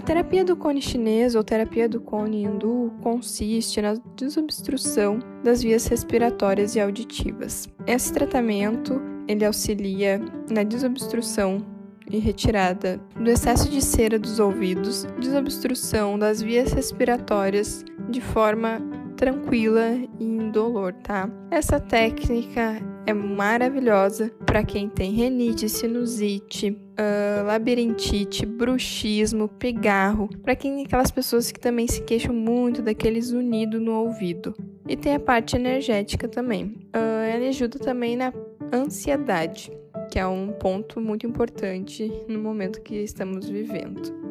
terapia do cone chinês ou terapia do cone hindu consiste na desobstrução das vias respiratórias e auditivas. Esse tratamento ele auxilia na desobstrução e retirada do excesso de cera dos ouvidos, desobstrução das vias respiratórias de forma tranquila e indolor, tá? Essa técnica é maravilhosa para quem tem renite, sinusite, uh, labirintite, bruxismo, pigarro, para quem aquelas pessoas que também se queixam muito daquele zunido no ouvido. E tem a parte energética também. Uh, ela ajuda também na ansiedade, que é um ponto muito importante no momento que estamos vivendo.